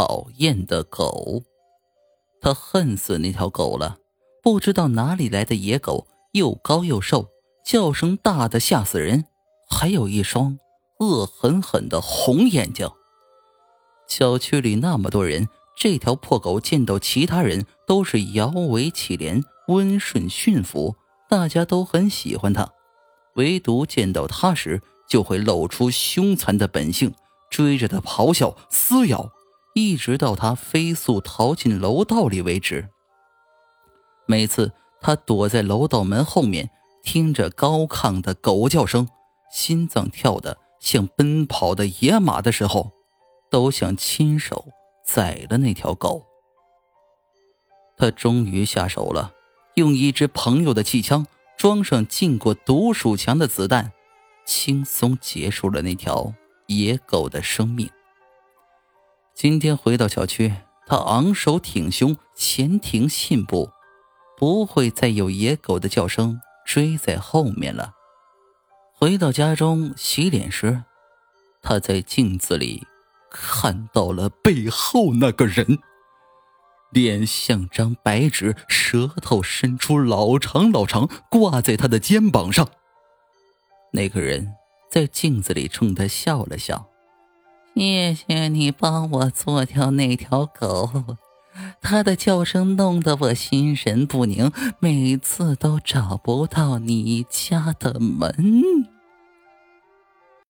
讨厌的狗。他恨死那条狗了，不知道哪里来的野狗，又高又瘦，叫声大的吓死人，还有一双恶狠狠的红眼睛。小区里那么多人，这条破狗见到其他人都是摇尾乞怜、温顺驯服，大家都很喜欢它。唯独见到它时，就会露出凶残的本性，追着它咆哮、撕咬。一直到他飞速逃进楼道里为止。每次他躲在楼道门后面，听着高亢的狗叫声，心脏跳得像奔跑的野马的时候，都想亲手宰了那条狗。他终于下手了，用一支朋友的气枪装上进过毒鼠强的子弹，轻松结束了那条野狗的生命。今天回到小区，他昂首挺胸，前庭信步，不会再有野狗的叫声追在后面了。回到家中洗脸时，他在镜子里看到了背后那个人，脸像张白纸，舌头伸出老长老长，挂在他的肩膀上。那个人在镜子里冲他笑了笑。谢谢你帮我做掉那条狗，它的叫声弄得我心神不宁，每次都找不到你家的门。